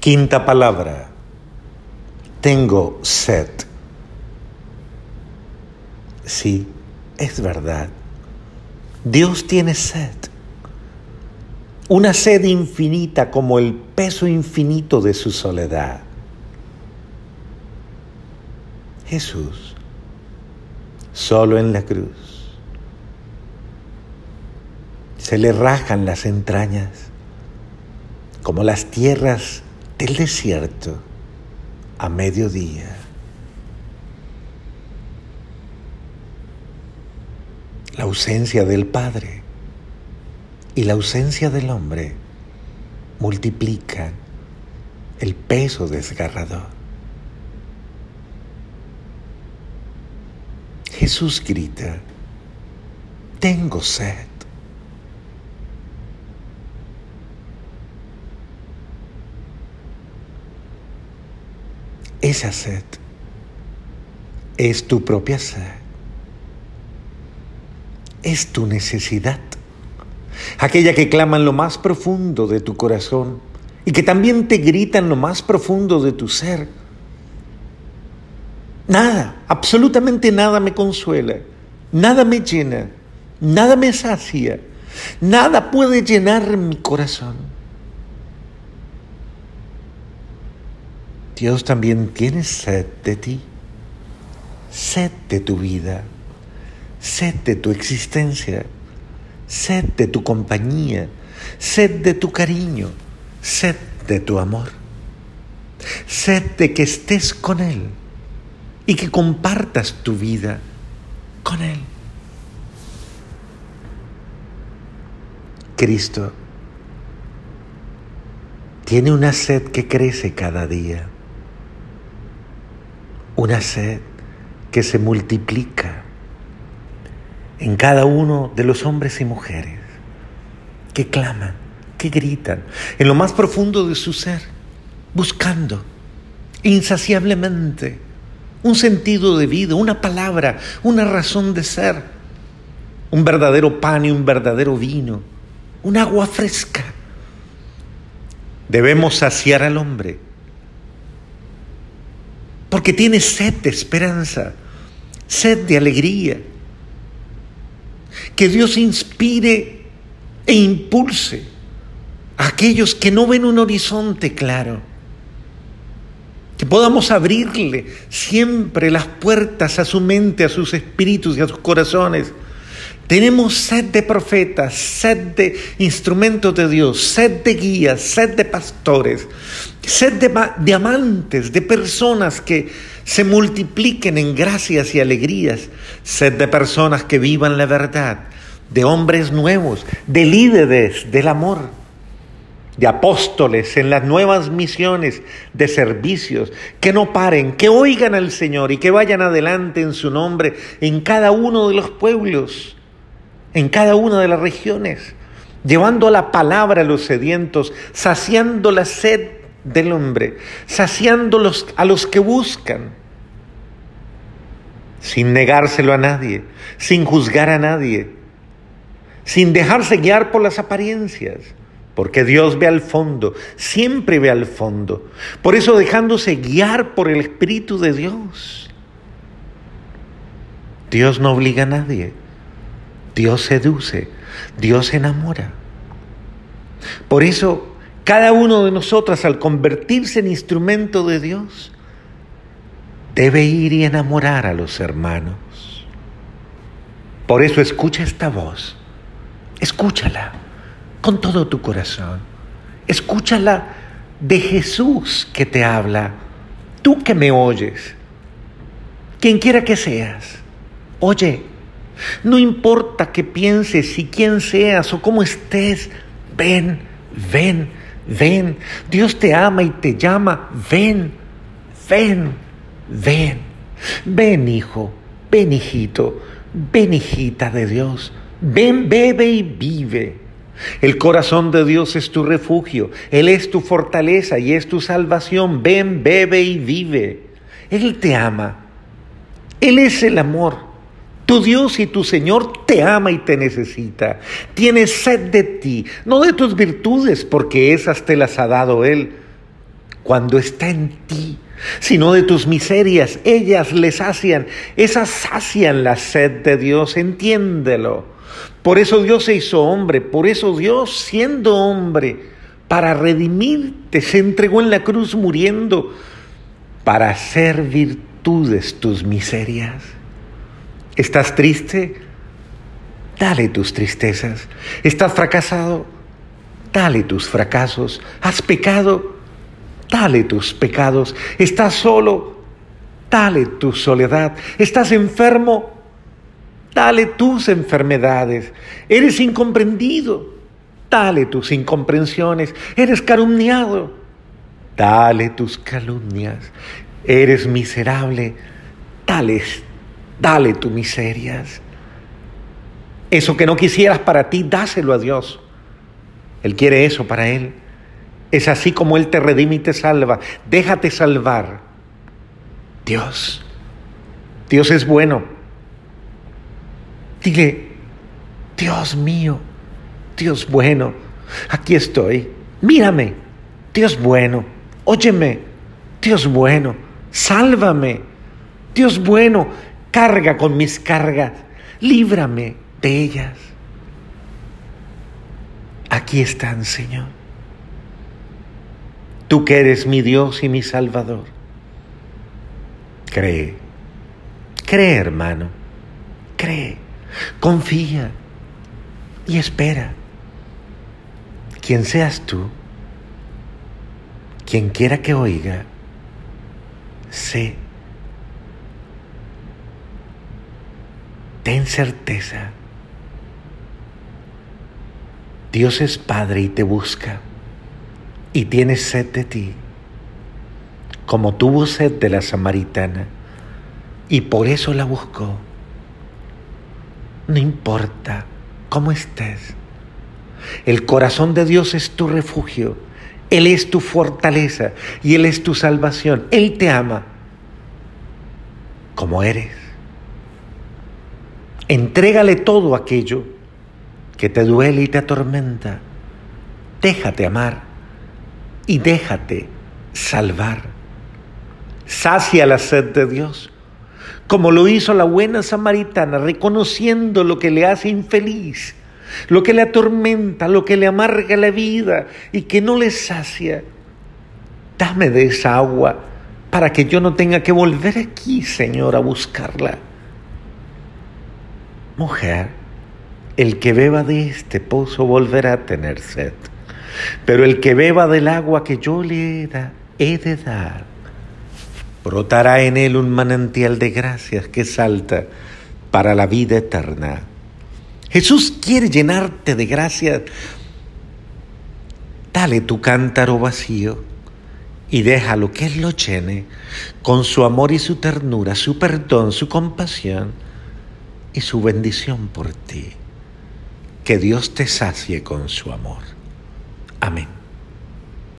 Quinta palabra. Tengo sed. Sí, es verdad. Dios tiene sed. Una sed infinita como el peso infinito de su soledad. Jesús, solo en la cruz, se le rajan las entrañas como las tierras del desierto a mediodía. La ausencia del Padre y la ausencia del hombre multiplican el peso desgarrador. Jesús grita, tengo sed. Esa sed es tu propia sed. Es tu necesidad. Aquella que clama en lo más profundo de tu corazón y que también te grita en lo más profundo de tu ser. Nada, absolutamente nada me consuela, nada me llena, nada me sacia, nada puede llenar mi corazón. Dios también tiene sed de ti, sed de tu vida, sed de tu existencia, sed de tu compañía, sed de tu cariño, sed de tu amor, sed de que estés con Él y que compartas tu vida con Él. Cristo tiene una sed que crece cada día una sed que se multiplica en cada uno de los hombres y mujeres que claman, que gritan en lo más profundo de su ser, buscando insaciablemente un sentido de vida, una palabra, una razón de ser, un verdadero pan y un verdadero vino, un agua fresca. Debemos saciar al hombre porque tiene sed de esperanza, sed de alegría. Que Dios inspire e impulse a aquellos que no ven un horizonte claro. Que podamos abrirle siempre las puertas a su mente, a sus espíritus y a sus corazones. Tenemos sed de profetas, sed de instrumentos de Dios, sed de guías, sed de pastores, Sed de diamantes, de personas que se multipliquen en gracias y alegrías. Sed de personas que vivan la verdad, de hombres nuevos, de líderes del amor, de apóstoles en las nuevas misiones, de servicios, que no paren, que oigan al Señor y que vayan adelante en su nombre en cada uno de los pueblos, en cada una de las regiones, llevando la palabra a los sedientos, saciando la sed del hombre, saciándolos a los que buscan, sin negárselo a nadie, sin juzgar a nadie, sin dejarse guiar por las apariencias, porque Dios ve al fondo, siempre ve al fondo. Por eso dejándose guiar por el Espíritu de Dios. Dios no obliga a nadie, Dios seduce, Dios enamora. Por eso cada uno de nosotros al convertirse en instrumento de Dios debe ir y enamorar a los hermanos. Por eso escucha esta voz, escúchala con todo tu corazón, escúchala de Jesús que te habla, tú que me oyes, quien quiera que seas, oye, no importa que pienses y quién seas o cómo estés, ven, ven ven, Dios te ama y te llama, ven, ven, ven, ven hijo, ven hijito, ven hijita de Dios, ven, bebe y vive. El corazón de Dios es tu refugio, Él es tu fortaleza y es tu salvación. Ven, bebe y vive. Él te ama. Él es el amor. Tu Dios y tu Señor te ama y te necesita. Tiene sed de ti, no de tus virtudes, porque esas te las ha dado Él. cuando está en ti, sino de tus miserias. Ellas le sacian, esas sacian la sed de Dios, entiéndelo. Por eso Dios se hizo hombre, por eso Dios siendo hombre, para redimirte, se entregó en la cruz muriendo, para hacer virtudes tus miserias. ¿Estás triste? Dale tus tristezas. ¿Estás fracasado? Dale tus fracasos. ¿Has pecado? Dale tus pecados. ¿Estás solo? Dale tu soledad. ¿Estás enfermo? Dale tus enfermedades. ¿Eres incomprendido? Dale tus incomprensiones. ¿Eres calumniado? Dale tus calumnias. ¿Eres miserable? Dale, dale tus miserias. Eso que no quisieras para ti, dáselo a Dios. Él quiere eso para Él. Es así como Él te redime y te salva. Déjate salvar. Dios. Dios es bueno. Dile, Dios mío, Dios bueno, aquí estoy. Mírame, Dios bueno. Óyeme, Dios bueno. Sálvame, Dios bueno. Carga con mis cargas. Líbrame de ellas. Aquí están, Señor. Tú que eres mi Dios y mi Salvador. Cree, cree hermano, cree, confía y espera. Quien seas tú, quien quiera que oiga, sé, ten certeza Dios es Padre y te busca y tiene sed de ti, como tuvo sed de la samaritana y por eso la buscó. No importa cómo estés, el corazón de Dios es tu refugio, Él es tu fortaleza y Él es tu salvación, Él te ama como eres. Entrégale todo aquello que te duele y te atormenta, déjate amar y déjate salvar. Sacia la sed de Dios, como lo hizo la buena samaritana, reconociendo lo que le hace infeliz, lo que le atormenta, lo que le amarga la vida y que no le sacia. Dame de esa agua para que yo no tenga que volver aquí, Señor, a buscarla. Mujer, el que beba de este pozo volverá a tener sed, pero el que beba del agua que yo le he de dar, brotará en él un manantial de gracias que salta para la vida eterna. Jesús quiere llenarte de gracias. Dale tu cántaro vacío y déjalo que Él lo llene con su amor y su ternura, su perdón, su compasión y su bendición por ti. Que Dios te sacie con su amor. Amén.